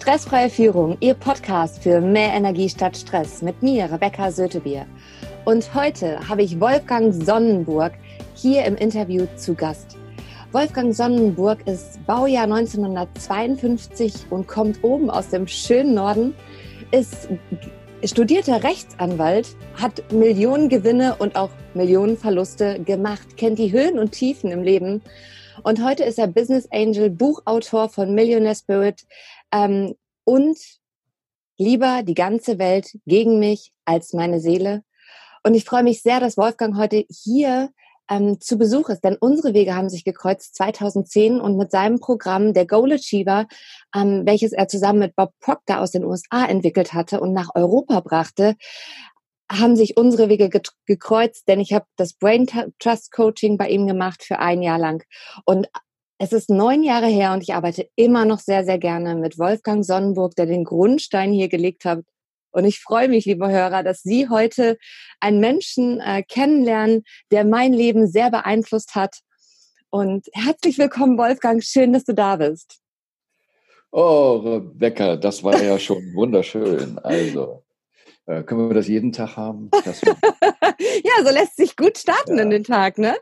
Stressfreie Führung, Ihr Podcast für mehr Energie statt Stress mit mir, Rebecca Sötebier. Und heute habe ich Wolfgang Sonnenburg hier im Interview zu Gast. Wolfgang Sonnenburg ist Baujahr 1952 und kommt oben aus dem schönen Norden, ist studierter Rechtsanwalt, hat Millionen Gewinne und auch Millionen Verluste gemacht, kennt die Höhen und Tiefen im Leben. Und heute ist er Business Angel, Buchautor von Millionaire Spirit ähm, und lieber die ganze Welt gegen mich als meine Seele. Und ich freue mich sehr, dass Wolfgang heute hier ähm, zu Besuch ist, denn unsere Wege haben sich gekreuzt 2010 und mit seinem Programm der Goal Achiever, ähm, welches er zusammen mit Bob Proctor aus den USA entwickelt hatte und nach Europa brachte, haben sich unsere Wege gekreuzt, denn ich habe das Brain Trust Coaching bei ihm gemacht für ein Jahr lang und es ist neun Jahre her und ich arbeite immer noch sehr, sehr gerne mit Wolfgang Sonnenburg, der den Grundstein hier gelegt hat und ich freue mich, liebe Hörer, dass Sie heute einen Menschen äh, kennenlernen, der mein Leben sehr beeinflusst hat. Und herzlich willkommen, Wolfgang. Schön, dass du da bist. Oh, Rebecca, das war ja schon wunderschön. Also, äh, können wir das jeden Tag haben? ja, so lässt sich gut starten ja. in den Tag, ne?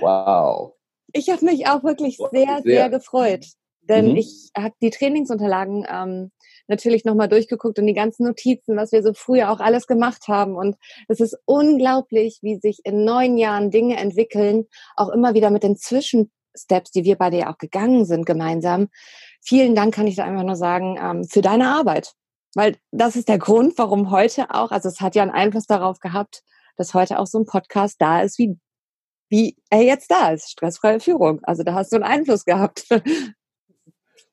Wow. Ich habe mich auch wirklich sehr, sehr, sehr gefreut, denn mhm. ich habe die Trainingsunterlagen ähm, natürlich nochmal durchgeguckt und die ganzen Notizen, was wir so früher auch alles gemacht haben. Und es ist unglaublich, wie sich in neun Jahren Dinge entwickeln, auch immer wieder mit den Zwischensteps, die wir beide ja auch gegangen sind gemeinsam. Vielen Dank kann ich da einfach nur sagen ähm, für deine Arbeit. Weil das ist der Grund, warum heute auch, also es hat ja einen Einfluss darauf gehabt, dass heute auch so ein Podcast da ist, wie, wie er jetzt da ist, stressfreie Führung. Also da hast du einen Einfluss gehabt.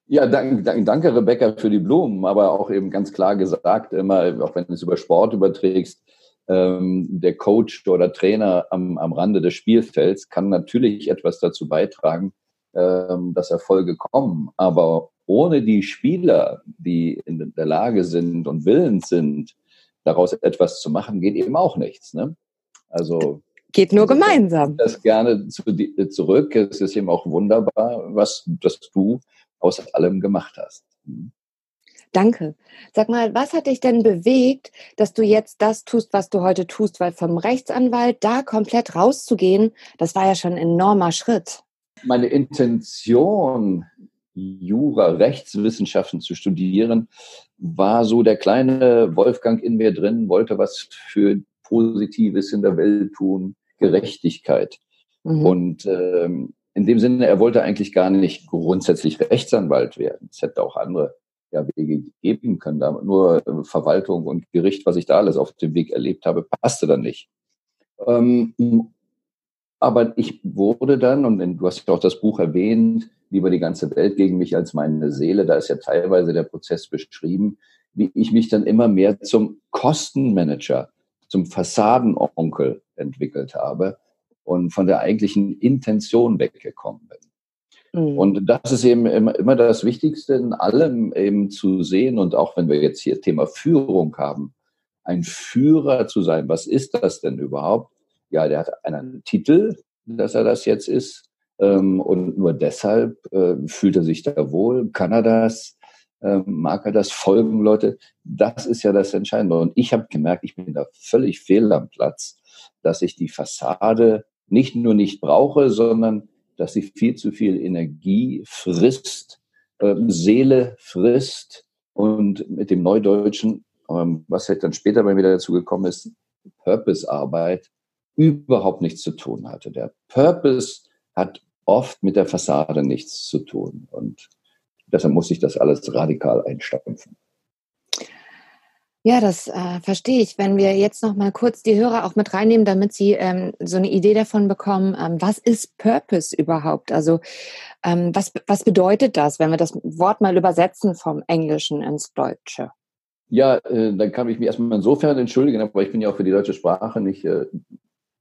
Ja, dank, dank, danke Rebecca für die Blumen, aber auch eben ganz klar gesagt, immer, auch wenn du es über Sport überträgst, ähm, der Coach oder Trainer am, am Rande des Spielfelds kann natürlich etwas dazu beitragen, ähm, dass Erfolge kommen. Aber ohne die Spieler, die in der Lage sind und willens sind, daraus etwas zu machen, geht eben auch nichts. Ne? Also geht nur gemeinsam. Das gerne zu, zurück. Es ist eben auch wunderbar, was dass du aus allem gemacht hast. Mhm. Danke. Sag mal, was hat dich denn bewegt, dass du jetzt das tust, was du heute tust? Weil vom Rechtsanwalt da komplett rauszugehen, das war ja schon ein enormer Schritt. Meine Intention, Jura, Rechtswissenschaften zu studieren, war so der kleine Wolfgang in mir drin, wollte was für Positives in der Welt tun, Gerechtigkeit. Mhm. Und ähm, in dem Sinne, er wollte eigentlich gar nicht grundsätzlich Rechtsanwalt werden. Es hätte auch andere ja, Wege geben können. Da nur äh, Verwaltung und Gericht, was ich da alles auf dem Weg erlebt habe, passte dann nicht. Ähm, aber ich wurde dann, und du hast ja auch das Buch erwähnt, lieber die ganze Welt gegen mich als meine Seele, da ist ja teilweise der Prozess beschrieben, wie ich mich dann immer mehr zum Kostenmanager, zum Fassadenonkel entwickelt habe und von der eigentlichen Intention weggekommen bin. Mhm. Und das ist eben immer, das Wichtigste in allem eben zu sehen. Und auch wenn wir jetzt hier Thema Führung haben, ein Führer zu sein, was ist das denn überhaupt? Ja, der hat einen Titel, dass er das jetzt ist. Ähm, und nur deshalb äh, fühlt er sich da wohl, kann er das, ähm, mag er das, folgen Leute. Das ist ja das Entscheidende. Und ich habe gemerkt, ich bin da völlig fehl am Platz, dass ich die Fassade nicht nur nicht brauche, sondern dass sie viel zu viel Energie frisst, äh, Seele frisst und mit dem Neudeutschen, ähm, was halt dann später bei mir dazu gekommen ist, Purpose-Arbeit überhaupt nichts zu tun hatte. Der Purpose hat oft mit der Fassade nichts zu tun und deshalb muss ich das alles radikal einstampfen. Ja, das äh, verstehe ich. Wenn wir jetzt noch mal kurz die Hörer auch mit reinnehmen, damit sie ähm, so eine Idee davon bekommen, ähm, was ist Purpose überhaupt? Also ähm, was, was bedeutet das, wenn wir das Wort mal übersetzen vom Englischen ins Deutsche? Ja, äh, dann kann ich mich erstmal insofern entschuldigen, aber ich bin ja auch für die deutsche Sprache nicht äh,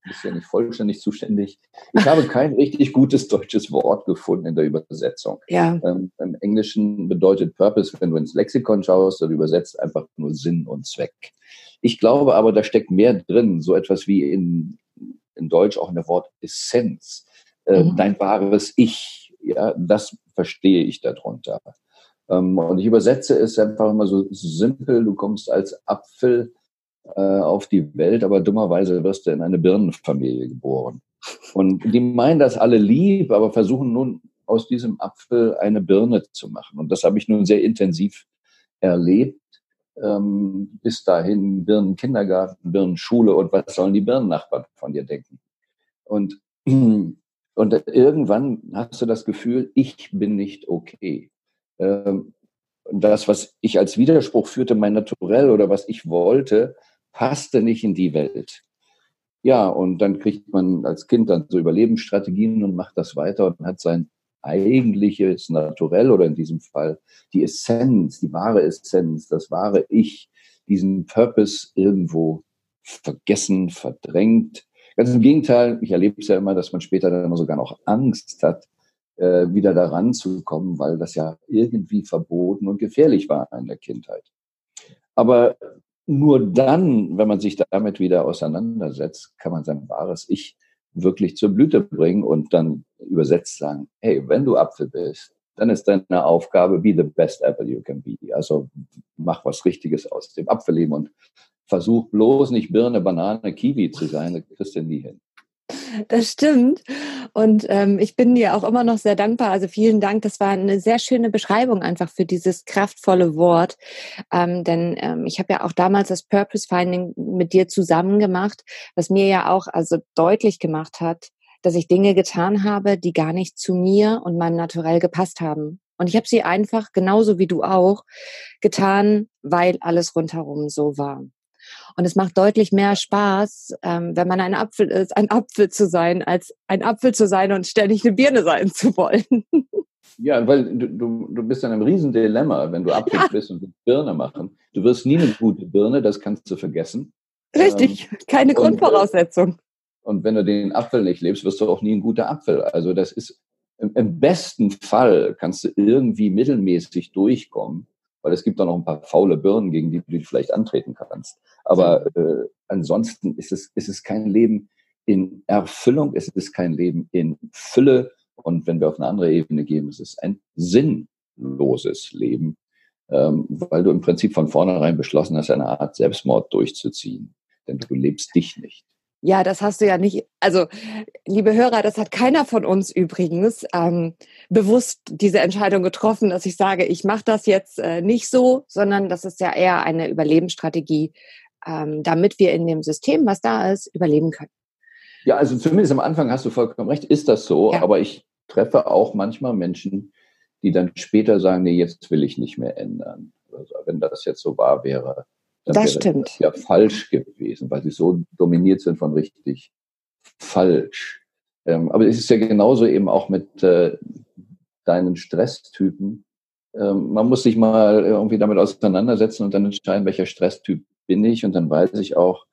bist ja nicht vollständig zuständig. Ich habe kein richtig gutes deutsches Wort gefunden in der Übersetzung. Ja. Ähm, Im Englischen bedeutet Purpose, wenn du ins Lexikon schaust, dann übersetzt einfach nur Sinn und Zweck. Ich glaube aber, da steckt mehr drin, so etwas wie in, in Deutsch auch in der Wort Essenz. Äh, mhm. Dein wahres Ich, ja, das verstehe ich darunter. Ähm, und ich übersetze es einfach immer so simpel, du kommst als Apfel auf die Welt, aber dummerweise wirst du in eine Birnenfamilie geboren. Und die meinen das alle lieb, aber versuchen nun aus diesem Apfel eine Birne zu machen. Und das habe ich nun sehr intensiv erlebt. Ähm, bis dahin Birnenkindergarten, Birnenschule und was sollen die Birnennachbarn von dir denken? Und, und irgendwann hast du das Gefühl, ich bin nicht okay. Ähm, das, was ich als Widerspruch führte, mein Naturell oder was ich wollte, passte nicht in die Welt. Ja, und dann kriegt man als Kind dann so Überlebensstrategien und macht das weiter und hat sein eigentliches Naturell oder in diesem Fall die Essenz, die wahre Essenz, das wahre Ich, diesen Purpose irgendwo vergessen, verdrängt. Ganz im Gegenteil, ich erlebe es ja immer, dass man später dann immer sogar noch Angst hat, äh, wieder daran zu kommen, weil das ja irgendwie verboten und gefährlich war in der Kindheit. Aber nur dann, wenn man sich damit wieder auseinandersetzt, kann man sein wahres Ich wirklich zur Blüte bringen und dann übersetzt sagen, hey, wenn du Apfel bist, dann ist deine Aufgabe, be the best apple you can be. Also mach was Richtiges aus dem Apfelleben und versuch bloß nicht Birne, Banane, Kiwi zu sein, das kriegst du nie hin. Das stimmt. Und ähm, ich bin dir auch immer noch sehr dankbar. Also vielen Dank. Das war eine sehr schöne Beschreibung einfach für dieses kraftvolle Wort. Ähm, denn ähm, ich habe ja auch damals das Purpose Finding mit dir zusammen gemacht, was mir ja auch also deutlich gemacht hat, dass ich Dinge getan habe, die gar nicht zu mir und meinem Naturell gepasst haben. Und ich habe sie einfach, genauso wie du auch, getan, weil alles rundherum so war. Und es macht deutlich mehr Spaß, ähm, wenn man ein Apfel ist, ein Apfel zu sein, als ein Apfel zu sein und ständig eine Birne sein zu wollen. Ja, weil du, du, du bist in einem riesen Dilemma, wenn du Apfel ja. bist und Birne machen. Du wirst nie eine gute Birne, das kannst du vergessen. Richtig, ähm, keine Grundvoraussetzung. Und wenn du den Apfel nicht lebst, wirst du auch nie ein guter Apfel. Also das ist im, im besten Fall kannst du irgendwie mittelmäßig durchkommen weil es gibt da noch ein paar faule Birnen, gegen die du dich vielleicht antreten kannst. Aber äh, ansonsten ist es, ist es kein Leben in Erfüllung, es ist kein Leben in Fülle. Und wenn wir auf eine andere Ebene gehen, es ist ein sinnloses Leben, ähm, weil du im Prinzip von vornherein beschlossen hast, eine Art Selbstmord durchzuziehen. Denn du lebst dich nicht. Ja, das hast du ja nicht. Also, liebe Hörer, das hat keiner von uns übrigens ähm, bewusst diese Entscheidung getroffen, dass ich sage, ich mache das jetzt äh, nicht so, sondern das ist ja eher eine Überlebensstrategie, ähm, damit wir in dem System, was da ist, überleben können. Ja, also zumindest am Anfang hast du vollkommen recht, ist das so. Ja. Aber ich treffe auch manchmal Menschen, die dann später sagen, nee, jetzt will ich nicht mehr ändern. Also, wenn das jetzt so wahr wäre, das, das stimmt. Das ja falsch gewesen, weil sie so dominiert sind von richtig falsch. Ähm, aber es ist ja genauso eben auch mit äh, deinen Stresstypen. Ähm, man muss sich mal irgendwie damit auseinandersetzen und dann entscheiden, welcher Stresstyp bin ich und dann weiß ich auch,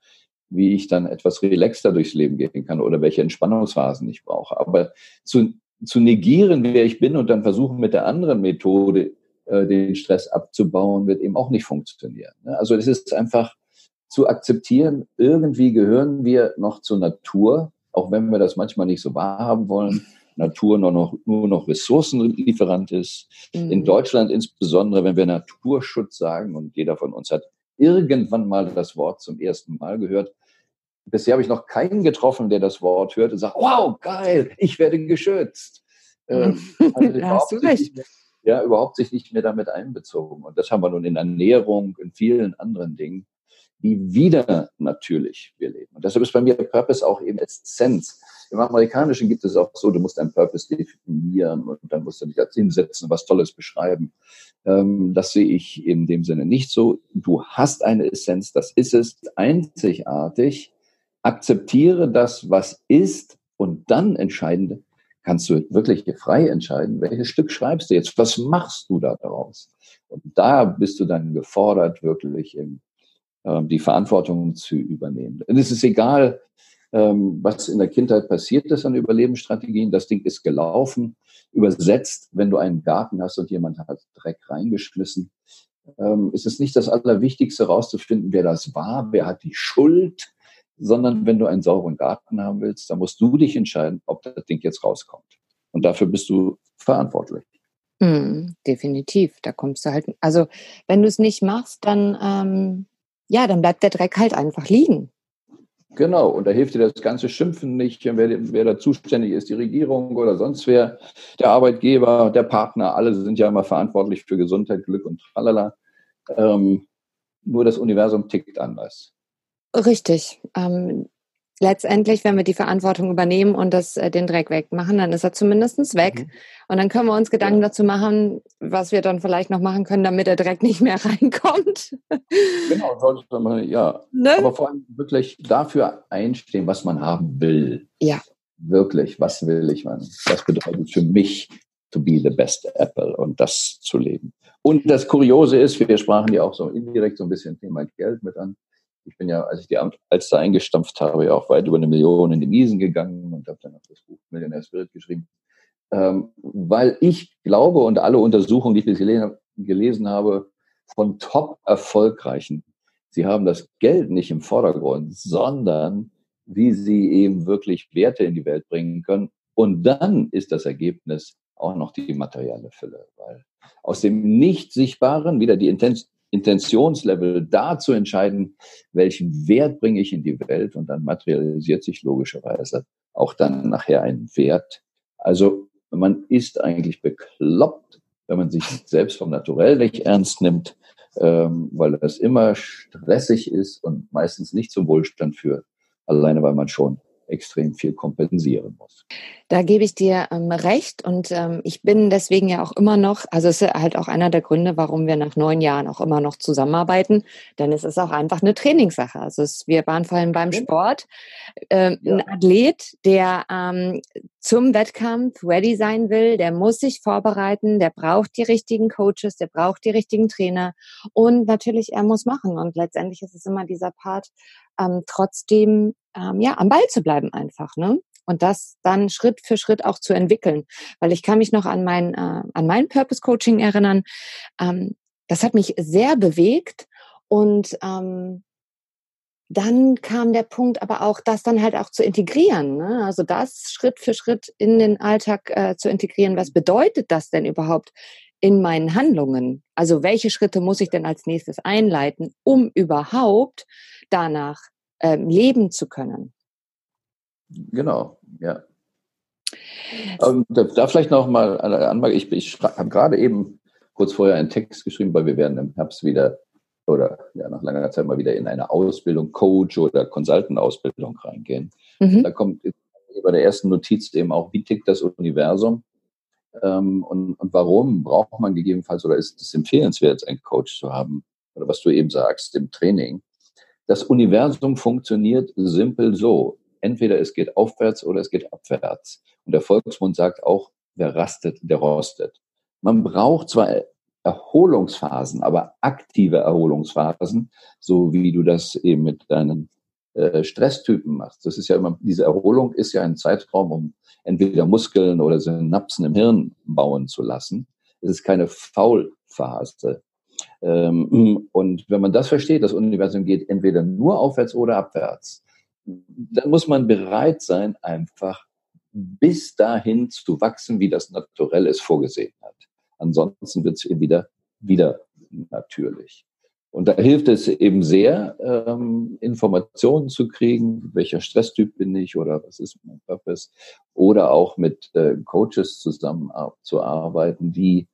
wie ich dann etwas relaxter durchs Leben gehen kann oder welche Entspannungsphasen ich brauche. Aber zu, zu negieren, wer ich bin und dann versuchen mit der anderen Methode äh, den Stress abzubauen, wird eben auch nicht funktionieren. Ne? Also es ist einfach zu akzeptieren, irgendwie gehören wir noch zur Natur, auch wenn wir das manchmal nicht so wahrhaben wollen. Natur nur noch, nur noch Ressourcenlieferant ist. Mhm. In Deutschland insbesondere, wenn wir Naturschutz sagen, und jeder von uns hat irgendwann mal das Wort zum ersten Mal gehört. Bisher habe ich noch keinen getroffen, der das Wort hört und sagt, wow, geil, ich werde geschützt. Ähm, also hast du recht ja, überhaupt sich nicht mehr damit einbezogen. Und das haben wir nun in Ernährung, in vielen anderen Dingen, wie wieder natürlich wir leben. Und deshalb ist bei mir Purpose auch eben Essenz. Im Amerikanischen gibt es auch so, du musst einen Purpose definieren und dann musst du dich als hinsetzen, was Tolles beschreiben. Ähm, das sehe ich in dem Sinne nicht so. Du hast eine Essenz, das ist es, einzigartig. Akzeptiere das, was ist und dann entscheiden, kannst du wirklich frei entscheiden, welches Stück schreibst du jetzt, was machst du da daraus? Und da bist du dann gefordert, wirklich im, ähm, die Verantwortung zu übernehmen. Und es ist egal, ähm, was in der Kindheit passiert ist an Überlebensstrategien. Das Ding ist gelaufen. Übersetzt, wenn du einen Garten hast und jemand hat Dreck reingeschmissen, ähm, ist es nicht das Allerwichtigste, herauszufinden, wer das war, wer hat die Schuld, sondern wenn du einen sauberen Garten haben willst, dann musst du dich entscheiden, ob das Ding jetzt rauskommt. Und dafür bist du verantwortlich. Mm, definitiv. Da kommst du halt, also wenn du es nicht machst, dann, ähm, ja, dann bleibt der Dreck halt einfach liegen. Genau, und da hilft dir das ganze Schimpfen nicht, wer, wer da zuständig ist, die Regierung oder sonst wer, der Arbeitgeber, der Partner, alle sind ja immer verantwortlich für Gesundheit, Glück und tralala. Ähm, nur das Universum tickt anders. Richtig. Ähm, letztendlich, wenn wir die Verantwortung übernehmen und das, äh, den Dreck wegmachen, dann ist er zumindest weg. Mhm. Und dann können wir uns Gedanken dazu machen, was wir dann vielleicht noch machen können, damit der Dreck nicht mehr reinkommt. Genau, sollte man, ja. Ne? Aber vor allem wirklich dafür einstehen, was man haben will. Ja. Wirklich, was will ich? Man? Was bedeutet für mich to be the best Apple und das zu leben? Und das Kuriose ist, wir sprachen ja auch so indirekt so ein bisschen Thema Geld mit an ich bin ja, als ich die Alster eingestampft habe, ja auch weit über eine Million in die Miesen gegangen und habe dann auch das Buch Millionär Spirit geschrieben. Ähm, weil ich glaube und alle Untersuchungen, die ich gelesen, gelesen habe, von top erfolgreichen, sie haben das Geld nicht im Vordergrund, sondern wie sie eben wirklich Werte in die Welt bringen können. Und dann ist das Ergebnis auch noch die materielle Fülle, weil aus dem Nicht-Sichtbaren wieder die Intention, Intentionslevel da zu entscheiden, welchen Wert bringe ich in die Welt und dann materialisiert sich logischerweise auch dann nachher ein Wert. Also man ist eigentlich bekloppt, wenn man sich selbst vom Naturell nicht ernst nimmt, ähm, weil das immer stressig ist und meistens nicht zum Wohlstand führt, alleine weil man schon extrem viel kompensieren muss. Da gebe ich dir ähm, recht und ähm, ich bin deswegen ja auch immer noch, also es ist halt auch einer der Gründe, warum wir nach neun Jahren auch immer noch zusammenarbeiten, denn es ist auch einfach eine Trainingssache. Also es, wir waren vorhin beim Sport, ähm, ja. ein Athlet, der ähm, zum Wettkampf ready sein will, der muss sich vorbereiten, der braucht die richtigen Coaches, der braucht die richtigen Trainer und natürlich er muss machen und letztendlich ist es immer dieser Part, ähm, trotzdem ähm, ja am Ball zu bleiben einfach, ne? Und das dann Schritt für Schritt auch zu entwickeln, weil ich kann mich noch an mein äh, an mein Purpose Coaching erinnern. Ähm, das hat mich sehr bewegt und ähm, dann kam der Punkt, aber auch das dann halt auch zu integrieren. Ne? Also das Schritt für Schritt in den Alltag äh, zu integrieren. Was bedeutet das denn überhaupt in meinen Handlungen? Also welche Schritte muss ich denn als nächstes einleiten, um überhaupt danach ähm, leben zu können. Genau, ja. Ähm, da, da, vielleicht noch mal eine Anmerkung. Ich, ich habe gerade eben kurz vorher einen Text geschrieben, weil wir werden im Herbst wieder oder ja, nach langer Zeit mal wieder in eine Ausbildung, Coach oder Consultant-Ausbildung reingehen. Mhm. Da kommt bei der ersten Notiz eben auch, wie tickt das Universum ähm, und, und warum braucht man gegebenenfalls oder ist es empfehlenswert, einen Coach zu haben? Oder was du eben sagst, im Training. Das Universum funktioniert simpel so. Entweder es geht aufwärts oder es geht abwärts. Und der Volksmund sagt auch, wer rastet, der rostet. Man braucht zwar Erholungsphasen, aber aktive Erholungsphasen, so wie du das eben mit deinen äh, Stresstypen machst. Das ist ja immer, diese Erholung ist ja ein Zeitraum, um entweder Muskeln oder Synapsen im Hirn bauen zu lassen. Es ist keine Faulphase. Ähm, und wenn man das versteht, das Universum geht entweder nur aufwärts oder abwärts, dann muss man bereit sein, einfach bis dahin zu wachsen, wie das Naturell es vorgesehen hat. Ansonsten wird es wieder, wieder natürlich. Und da hilft es eben sehr, ähm, Informationen zu kriegen, welcher Stresstyp bin ich oder was ist mein Purpose, oder auch mit äh, Coaches zusammenzuarbeiten, die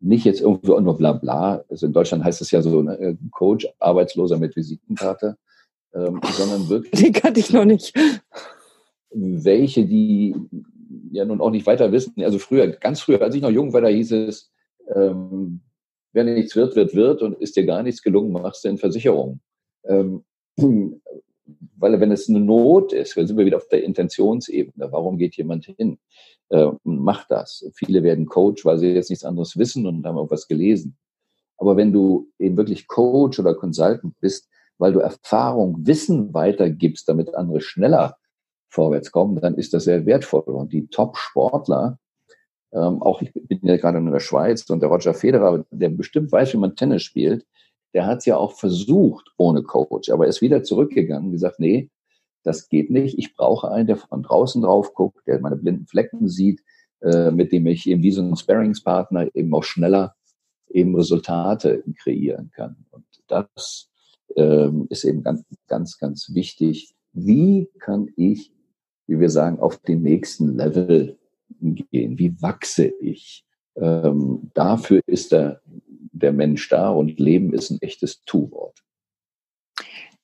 nicht jetzt irgendwo nur bla bla, also in Deutschland heißt es ja so, ne, Coach, Arbeitsloser mit Visitenkarte, ähm, sondern wirklich. Den kannte ich noch nicht. Welche, die ja nun auch nicht weiter wissen. Also früher, ganz früher, als ich noch jung war, da hieß es, ähm, wer nichts wird, wird, wird und ist dir gar nichts gelungen, machst du in Versicherung. Ähm, weil wenn es eine Not ist, dann sind wir wieder auf der Intentionsebene. Warum geht jemand hin? Äh, macht das. Viele werden Coach, weil sie jetzt nichts anderes wissen und haben auch was gelesen. Aber wenn du eben wirklich Coach oder Consultant bist, weil du Erfahrung, Wissen weitergibst, damit andere schneller vorwärts kommen, dann ist das sehr wertvoll. Und die Top-Sportler, ähm, auch ich bin ja gerade in der Schweiz und der Roger Federer, der bestimmt weiß, wie man Tennis spielt, der hat es ja auch versucht ohne Coach, aber er ist wieder zurückgegangen und gesagt, nee, das geht nicht. Ich brauche einen, der von draußen drauf guckt, der meine blinden Flecken sieht, äh, mit dem ich eben wie so ein Sparringspartner eben auch schneller eben Resultate kreieren kann. Und das ähm, ist eben ganz, ganz, ganz wichtig. Wie kann ich, wie wir sagen, auf den nächsten Level gehen? Wie wachse ich? Ähm, dafür ist der, der Mensch da und Leben ist ein echtes Tu-Wort.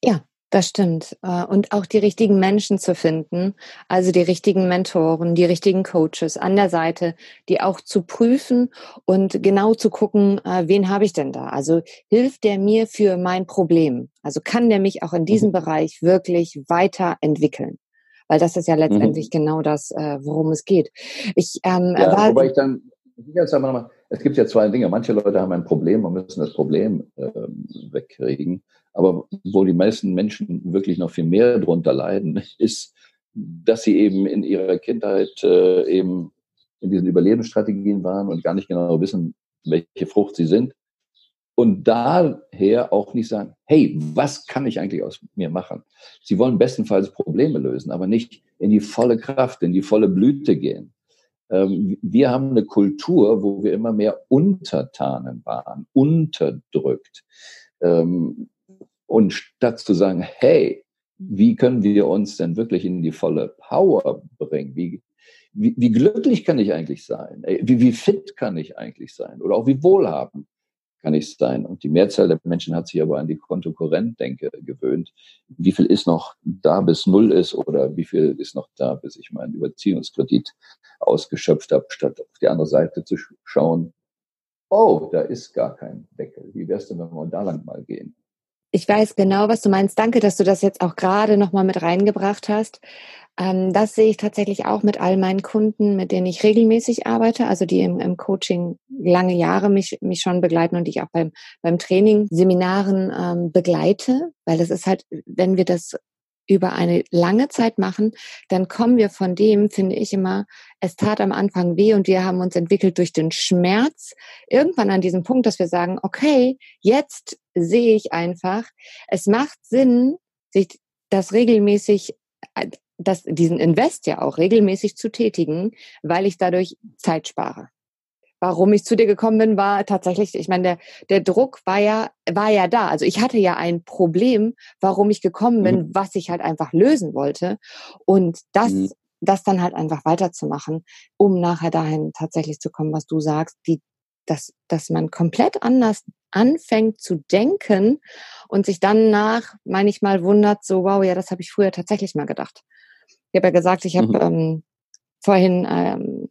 Ja, das stimmt. Äh, und auch die richtigen Menschen zu finden, also die richtigen Mentoren, die richtigen Coaches an der Seite, die auch zu prüfen und genau zu gucken, äh, wen habe ich denn da? Also hilft der mir für mein Problem? Also kann der mich auch in diesem mhm. Bereich wirklich weiterentwickeln? Weil das ist ja letztendlich mhm. genau das, äh, worum es geht. Ich, ähm, ja, war, wobei ich dann, jetzt aber nochmal, es gibt ja zwei Dinge. Manche Leute haben ein Problem und müssen das Problem äh, wegkriegen. Aber wo die meisten Menschen wirklich noch viel mehr drunter leiden, ist, dass sie eben in ihrer Kindheit äh, eben in diesen Überlebensstrategien waren und gar nicht genau wissen, welche Frucht sie sind. Und daher auch nicht sagen, hey, was kann ich eigentlich aus mir machen? Sie wollen bestenfalls Probleme lösen, aber nicht in die volle Kraft, in die volle Blüte gehen. Ähm, wir haben eine Kultur, wo wir immer mehr Untertanen waren, unterdrückt. Ähm, und statt zu sagen, hey, wie können wir uns denn wirklich in die volle Power bringen? Wie, wie, wie glücklich kann ich eigentlich sein? Wie, wie fit kann ich eigentlich sein? Oder auch wie wohlhabend kann ich sein? Und die Mehrzahl der Menschen hat sich aber an die Kontokorrent-Denke gewöhnt. Wie viel ist noch da, bis null ist? Oder wie viel ist noch da, bis ich meinen Überziehungskredit ausgeschöpft habe, statt auf die andere Seite zu schauen, oh, da ist gar kein Deckel. Wie wär's denn, wenn wir da lang mal gehen? Ich weiß genau, was du meinst. Danke, dass du das jetzt auch gerade nochmal mit reingebracht hast. Ähm, das sehe ich tatsächlich auch mit all meinen Kunden, mit denen ich regelmäßig arbeite, also die im, im Coaching lange Jahre mich, mich schon begleiten und die ich auch beim, beim Training, Seminaren ähm, begleite, weil das ist halt, wenn wir das über eine lange Zeit machen, dann kommen wir von dem, finde ich immer, es tat am Anfang weh und wir haben uns entwickelt durch den Schmerz, irgendwann an diesem Punkt, dass wir sagen, okay, jetzt sehe ich einfach, es macht Sinn, sich das regelmäßig, das, diesen Invest ja auch regelmäßig zu tätigen, weil ich dadurch Zeit spare warum ich zu dir gekommen bin, war tatsächlich, ich meine, der, der Druck war ja, war ja da. Also ich hatte ja ein Problem, warum ich gekommen bin, mhm. was ich halt einfach lösen wollte. Und das, mhm. das dann halt einfach weiterzumachen, um nachher dahin tatsächlich zu kommen, was du sagst, die, dass, dass man komplett anders anfängt zu denken und sich dann nach, meine ich mal, wundert, so, wow, ja, das habe ich früher tatsächlich mal gedacht. Ich habe ja gesagt, ich habe mhm. ähm, vorhin ähm,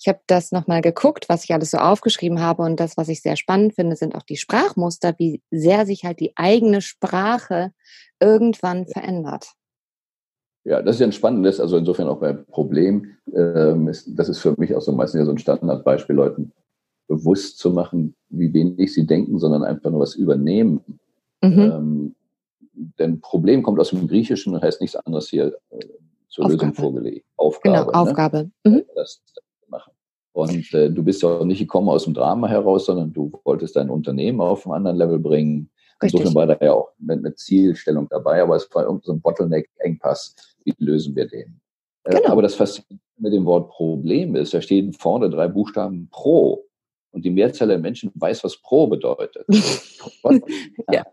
ich habe das nochmal geguckt, was ich alles so aufgeschrieben habe und das, was ich sehr spannend finde, sind auch die Sprachmuster, wie sehr sich halt die eigene Sprache irgendwann verändert. Ja, das ist ja ein spannendes, also insofern auch bei Problem. Ähm, ist, das ist für mich auch so meistens ja so ein Standardbeispiel, Leuten bewusst zu machen, wie wenig sie denken, sondern einfach nur was übernehmen. Mhm. Ähm, denn Problem kommt aus dem Griechischen und heißt nichts anderes hier äh, zur Aufgabe. Lösung vorgelegt. Aufgabe. Genau, ne? Aufgabe. Mhm. Das, und äh, du bist ja auch nicht gekommen aus dem Drama heraus, sondern du wolltest dein Unternehmen auf einen anderen Level bringen. Richtig. Insofern war da ja auch eine, eine Zielstellung dabei, aber es war irgendein so Bottleneck-Engpass. Wie lösen wir den? Äh, genau. aber das Faszinierende mit dem Wort Problem ist, da stehen vorne drei Buchstaben Pro. Und die Mehrzahl der Menschen weiß, was Pro bedeutet. ja.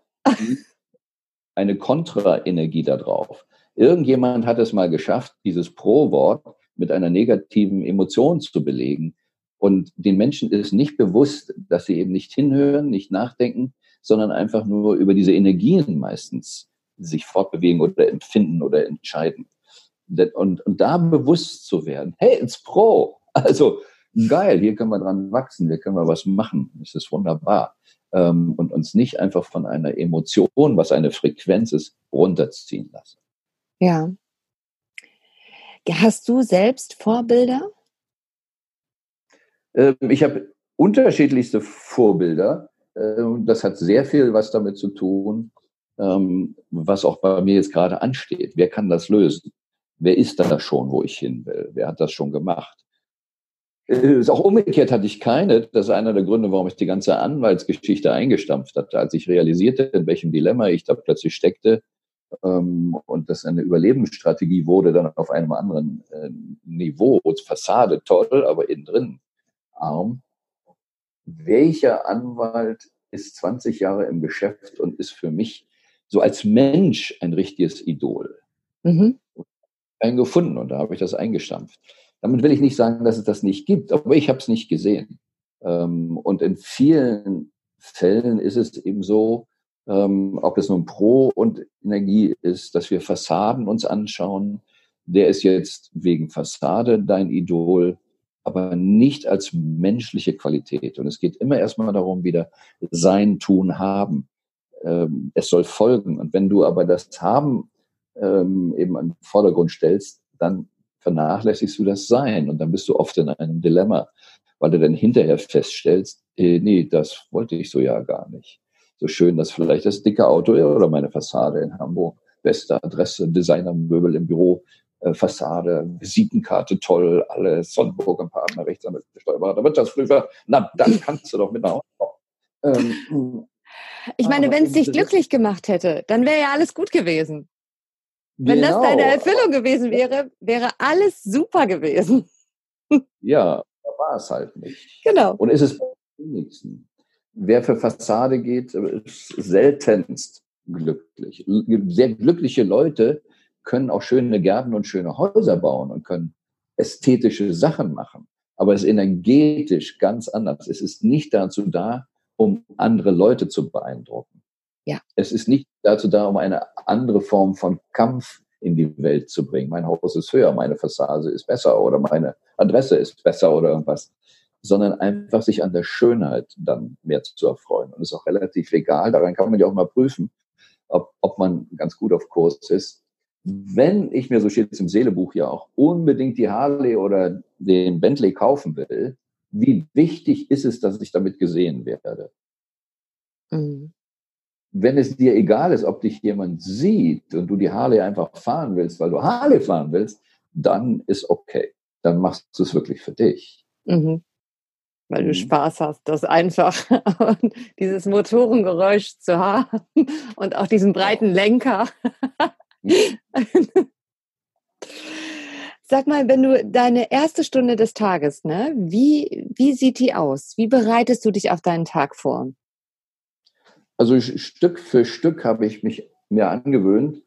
Eine Kontraenergie da drauf. Irgendjemand hat es mal geschafft, dieses Pro-Wort mit einer negativen Emotion zu belegen. Und den Menschen ist nicht bewusst, dass sie eben nicht hinhören, nicht nachdenken, sondern einfach nur über diese Energien meistens sich fortbewegen oder empfinden oder entscheiden. Und, und da bewusst zu werden, hey, it's Pro. Also geil, hier können wir dran wachsen, hier können wir was machen. Das ist wunderbar. Ähm, und uns nicht einfach von einer Emotion, was eine Frequenz ist, runterziehen lassen. Ja, Hast du selbst Vorbilder? Ähm, ich habe unterschiedlichste Vorbilder. Ähm, das hat sehr viel was damit zu tun, ähm, was auch bei mir jetzt gerade ansteht. Wer kann das lösen? Wer ist da schon, wo ich hin will? Wer hat das schon gemacht? Auch umgekehrt hatte ich keine. Das ist einer der Gründe, warum ich die ganze Anwaltsgeschichte eingestampft hatte. Als ich realisierte, in welchem Dilemma ich da plötzlich steckte, ähm, und das eine Überlebensstrategie wurde, dann auf einem anderen äh, Niveau. Fassade toll, aber innen drin arm. Welcher Anwalt ist 20 Jahre im Geschäft und ist für mich so als Mensch ein richtiges Idol? Mhm. Einen gefunden und da habe ich das eingestampft. Damit will ich nicht sagen, dass es das nicht gibt, aber ich habe es nicht gesehen. Ähm, und in vielen Fällen ist es eben so, ähm, ob es nun Pro und Energie ist, dass wir Fassaden uns anschauen. Der ist jetzt wegen Fassade dein Idol, aber nicht als menschliche Qualität. Und es geht immer erstmal darum, wieder sein, tun, haben. Ähm, es soll folgen. Und wenn du aber das Haben eben den Vordergrund stellst, dann vernachlässigst du das Sein. Und dann bist du oft in einem Dilemma, weil du dann hinterher feststellst, äh, nee, das wollte ich so ja gar nicht so schön, dass vielleicht das dicke Auto oder meine Fassade in Hamburg, beste Adresse, Designermöbel im Büro, äh, Fassade, Visitenkarte toll, alles, Sonnenburg und Partner, Rechtsanwalt, Steuerberater, Wirtschaftsprüfer, na, dann kannst du doch mit nach Hause ähm, Ich meine, wenn es dich glücklich gemacht hätte, dann wäre ja alles gut gewesen. Wenn genau. das deine Erfüllung gewesen wäre, wäre alles super gewesen. Ja, da war es halt nicht. Genau. Und ist es wenigsten wer für Fassade geht, ist seltenst glücklich. Sehr glückliche Leute können auch schöne Gärten und schöne Häuser bauen und können ästhetische Sachen machen. Aber es ist energetisch ganz anders. Es ist nicht dazu da, um andere Leute zu beeindrucken. Ja. Es ist nicht dazu da, um eine andere Form von Kampf in die Welt zu bringen. Mein Haus ist höher, meine Fassade ist besser oder meine Adresse ist besser oder irgendwas sondern einfach sich an der Schönheit dann mehr zu erfreuen. Und ist auch relativ egal, daran kann man ja auch mal prüfen, ob, ob man ganz gut auf Kurs ist. Wenn ich mir, so steht es im Seelebuch ja auch, unbedingt die Harley oder den Bentley kaufen will, wie wichtig ist es, dass ich damit gesehen werde? Mhm. Wenn es dir egal ist, ob dich jemand sieht und du die Harley einfach fahren willst, weil du Harley fahren willst, dann ist okay. Dann machst du es wirklich für dich. Mhm weil du mhm. Spaß hast, das einfach dieses Motorengeräusch zu haben und auch diesen breiten Lenker. Mhm. Sag mal, wenn du deine erste Stunde des Tages, ne, wie, wie sieht die aus? Wie bereitest du dich auf deinen Tag vor? Also Stück für Stück habe ich mich mir angewöhnt,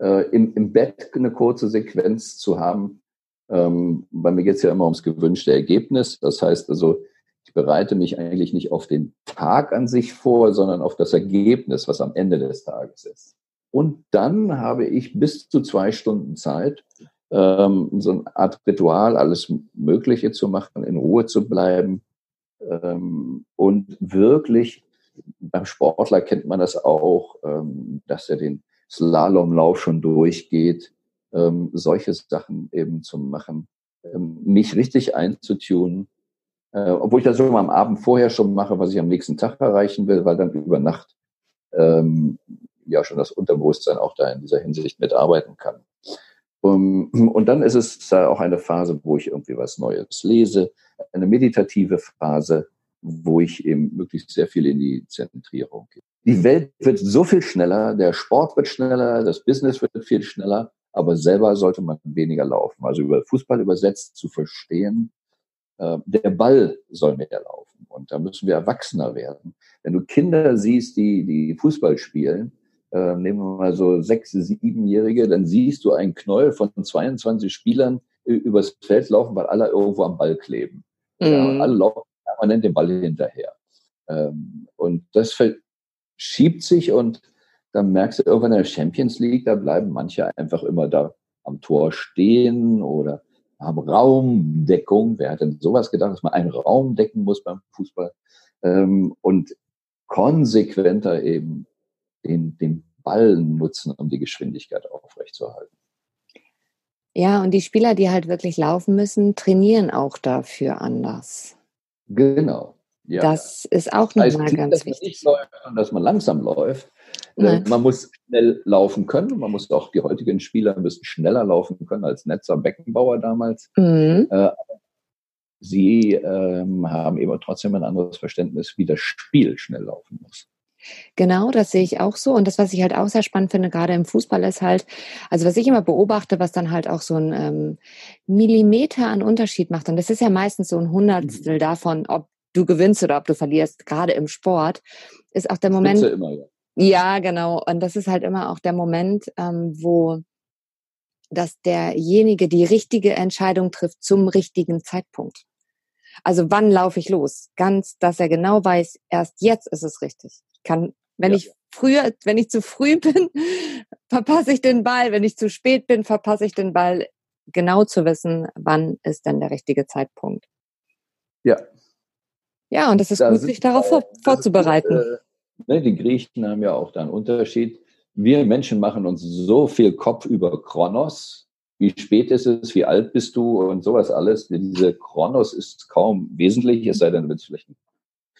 äh, im, im Bett eine kurze Sequenz zu haben. Ähm, bei mir geht es ja immer ums gewünschte Ergebnis. Das heißt also, ich bereite mich eigentlich nicht auf den Tag an sich vor, sondern auf das Ergebnis, was am Ende des Tages ist. Und dann habe ich bis zu zwei Stunden Zeit, ähm, so eine Art Ritual, alles Mögliche zu machen, in Ruhe zu bleiben ähm, und wirklich, beim Sportler kennt man das auch, ähm, dass er den Slalomlauf schon durchgeht, ähm, solche Sachen eben zu machen, ähm, mich richtig einzutunen, äh, obwohl ich das mal am Abend vorher schon mache, was ich am nächsten Tag erreichen will, weil dann über Nacht ähm, ja schon das Unterbewusstsein auch da in dieser Hinsicht mitarbeiten kann. Um, und dann ist es auch eine Phase, wo ich irgendwie was Neues lese, eine meditative Phase, wo ich eben möglichst sehr viel in die Zentrierung gehe. Die Welt wird so viel schneller, der Sport wird schneller, das Business wird viel schneller, aber selber sollte man weniger laufen. Also über Fußball übersetzt zu verstehen, äh, der Ball soll mehr laufen. Und da müssen wir erwachsener werden. Wenn du Kinder siehst, die, die Fußball spielen, äh, nehmen wir mal so sechs, siebenjährige, dann siehst du einen Knäuel von 22 Spielern übers Feld laufen, weil alle irgendwo am Ball kleben. Mhm. Ja, alle laufen permanent den Ball hinterher. Ähm, und das schiebt sich und dann merkst du irgendwann in der Champions League, da bleiben manche einfach immer da am Tor stehen oder haben Raumdeckung. Wer hat denn sowas gedacht, dass man einen Raum decken muss beim Fußball? Ähm, und konsequenter eben den, den Ball nutzen, um die Geschwindigkeit aufrechtzuerhalten. Ja, und die Spieler, die halt wirklich laufen müssen, trainieren auch dafür anders. Genau. Ja. Das ist auch nochmal heißt, ganz dass wichtig. Nicht läuft und dass man langsam läuft. Äh, Nein. Man muss schnell laufen können. Man muss auch, die heutigen Spieler müssen schneller laufen können als Netzer Beckenbauer damals. Mhm. Äh, sie ähm, haben eben trotzdem ein anderes Verständnis, wie das Spiel schnell laufen muss. Genau, das sehe ich auch so. Und das, was ich halt auch sehr spannend finde, gerade im Fußball, ist halt, also was ich immer beobachte, was dann halt auch so ein ähm, Millimeter an Unterschied macht. Und das ist ja meistens so ein Hundertstel mhm. davon, ob du gewinnst oder ob du verlierst, gerade im Sport, ist auch der Moment. Immer, ja. ja, genau. Und das ist halt immer auch der Moment, ähm, wo dass derjenige die richtige Entscheidung trifft zum richtigen Zeitpunkt. Also wann laufe ich los? Ganz, dass er genau weiß, erst jetzt ist es richtig kann, wenn ja. ich früher, wenn ich zu früh bin, verpasse ich den Ball. Wenn ich zu spät bin, verpasse ich den Ball. Genau zu wissen, wann ist denn der richtige Zeitpunkt. Ja. Ja, und das ist da gut, sich darauf vor, vorzubereiten. Gut, äh, ne, die Griechen haben ja auch da einen Unterschied. Wir Menschen machen uns so viel Kopf über Kronos. Wie spät ist es? Wie alt bist du? Und sowas alles. Diese Kronos ist kaum wesentlich, es sei denn, wenn es vielleicht ein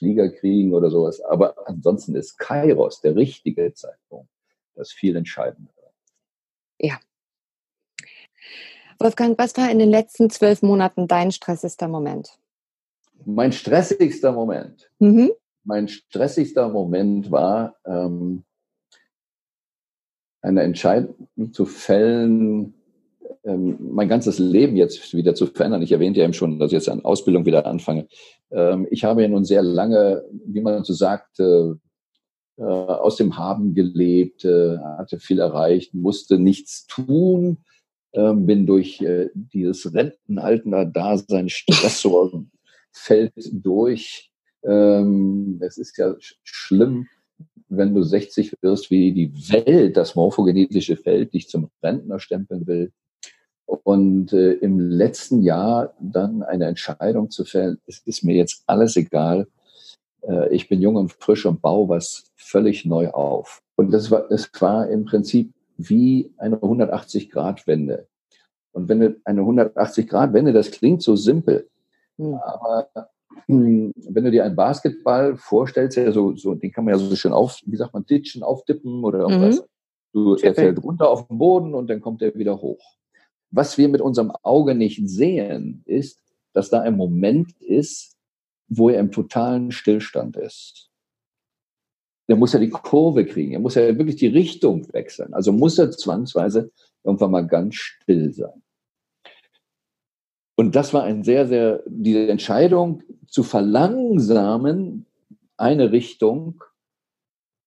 Flieger kriegen oder sowas. Aber ansonsten ist Kairos der richtige Zeitpunkt. Das viel entscheidender. Ja. Wolfgang, was war in den letzten zwölf Monaten dein stressigster Moment? Mein stressigster Moment. Mhm. Mein stressigster Moment war, ähm, eine Entscheidung zu fällen, ähm, mein ganzes Leben jetzt wieder zu verändern. Ich erwähnte ja eben schon, dass ich jetzt an Ausbildung wieder anfange. Ähm, ich habe ja nun sehr lange, wie man so sagt, äh, äh, aus dem Haben gelebt, äh, hatte viel erreicht, musste nichts tun, ähm, bin durch äh, dieses Rentenalter-Dasein, Stressor fällt durch. Ähm, es ist ja schlimm, wenn du 60 wirst, wie die Welt, das morphogenetische Feld, dich zum Rentner stempeln will. Und äh, im letzten Jahr dann eine Entscheidung zu fällen, es ist mir jetzt alles egal. Äh, ich bin jung und frisch und baue was völlig neu auf. Und das war, das war im Prinzip wie eine 180-Grad-Wende. Und wenn du eine 180-Grad-Wende, das klingt so simpel, mhm. aber hm, wenn du dir einen Basketball vorstellst, ja, so, so, den kann man ja so schön auf, wie sagt man, ditchen, aufdippen oder irgendwas. Mhm. Du, er fällt runter auf den Boden und dann kommt er wieder hoch. Was wir mit unserem Auge nicht sehen, ist, dass da ein Moment ist, wo er im totalen Stillstand ist. Der muss ja die Kurve kriegen, er muss ja wirklich die Richtung wechseln. Also muss er zwangsweise irgendwann mal ganz still sein. Und das war ein sehr, sehr, diese Entscheidung zu verlangsamen, eine Richtung,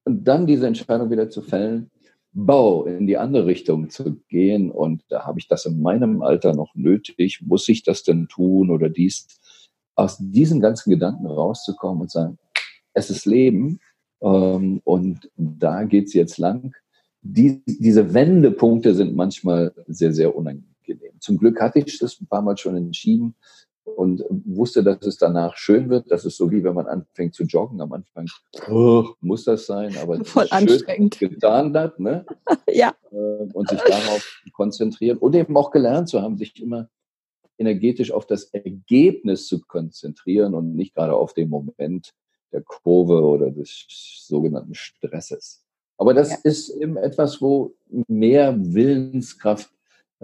und dann diese Entscheidung wieder zu fällen, Bau in die andere Richtung zu gehen. Und da habe ich das in meinem Alter noch nötig. Muss ich das denn tun oder dies? Aus diesen ganzen Gedanken rauszukommen und sagen, es ist Leben ähm, und da geht es jetzt lang. Die, diese Wendepunkte sind manchmal sehr, sehr unangenehm. Zum Glück hatte ich das ein paar Mal schon entschieden, und wusste, dass es danach schön wird. Das ist so wie wenn man anfängt zu joggen am Anfang. Oh, muss das sein, aber voll anstrengend getan hat, ne? ja. Äh, und sich darauf konzentrieren und eben auch gelernt zu haben, sich immer energetisch auf das Ergebnis zu konzentrieren und nicht gerade auf den Moment der Kurve oder des sogenannten Stresses. Aber das ja. ist eben etwas, wo mehr Willenskraft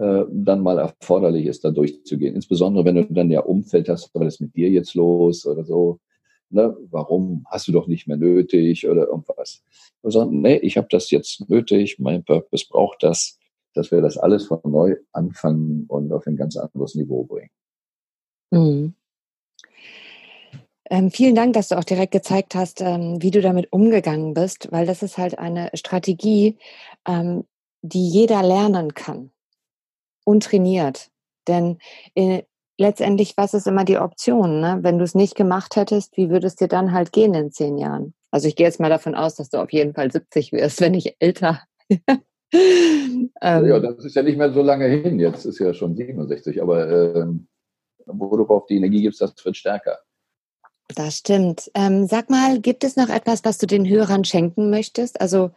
äh, dann mal erforderlich ist, da durchzugehen. Insbesondere, wenn du dann ja Umfeld hast, was ist mit dir jetzt los oder so. Ne? Warum hast du doch nicht mehr nötig oder irgendwas? Sondern, nee, ich habe das jetzt nötig, mein Purpose braucht das, dass wir das alles von neu anfangen und auf ein ganz anderes Niveau bringen. Mhm. Ähm, vielen Dank, dass du auch direkt gezeigt hast, ähm, wie du damit umgegangen bist, weil das ist halt eine Strategie, ähm, die jeder lernen kann untrainiert. Denn äh, letztendlich, was ist immer die Option? Ne? Wenn du es nicht gemacht hättest, wie würde es dir dann halt gehen in zehn Jahren? Also ich gehe jetzt mal davon aus, dass du auf jeden Fall 70 wirst, wenn nicht älter. ähm, ja, das ist ja nicht mehr so lange hin. Jetzt ist ja schon 67, aber äh, wo du auf die Energie gibst, das wird stärker. Das stimmt. Ähm, sag mal, gibt es noch etwas, was du den Hörern schenken möchtest? Also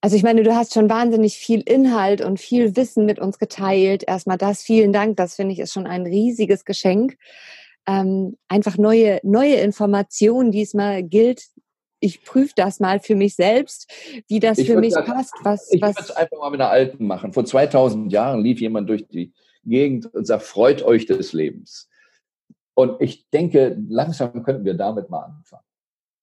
also ich meine, du hast schon wahnsinnig viel Inhalt und viel Wissen mit uns geteilt. Erstmal das, vielen Dank. Das finde ich ist schon ein riesiges Geschenk. Ähm, einfach neue, neue Informationen diesmal gilt. Ich prüfe das mal für mich selbst, wie das ich für mich das, passt. Was, ich was würde es einfach mal mit einer alten machen. Vor 2000 Jahren lief jemand durch die Gegend und sagt, freut euch des Lebens. Und ich denke, langsam könnten wir damit mal anfangen.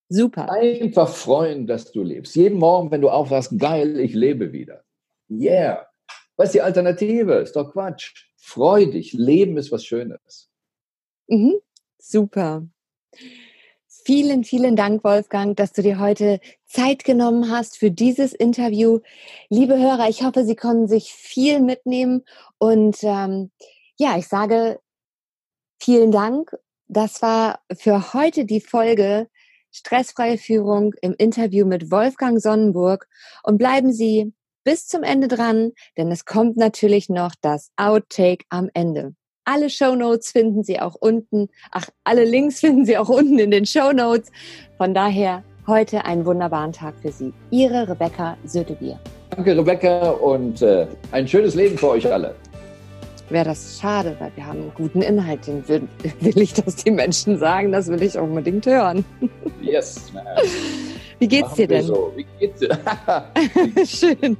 Super. Einfach freuen, dass du lebst. Jeden Morgen, wenn du aufwachst, geil, ich lebe wieder. Yeah. Was ist die Alternative? Ist doch Quatsch. Freu dich. Leben ist was Schönes. Mhm. Super. Vielen, vielen Dank, Wolfgang, dass du dir heute Zeit genommen hast für dieses Interview. Liebe Hörer, ich hoffe, Sie konnten sich viel mitnehmen. Und ähm, ja, ich sage vielen Dank. Das war für heute die Folge Stressfreie Führung im Interview mit Wolfgang Sonnenburg. Und bleiben Sie bis zum Ende dran, denn es kommt natürlich noch das Outtake am Ende. Alle Show Notes finden Sie auch unten. Ach, alle Links finden Sie auch unten in den Show Notes. Von daher heute einen wunderbaren Tag für Sie. Ihre Rebecca Sötebier. Danke, Rebecca, und äh, ein schönes Leben für euch alle. Wäre das schade, weil wir haben einen guten Inhalt. Den will, will ich, dass die Menschen sagen. Das will ich unbedingt hören. Yes. Wie geht's dir denn? So. Wie geht's dir? Schön.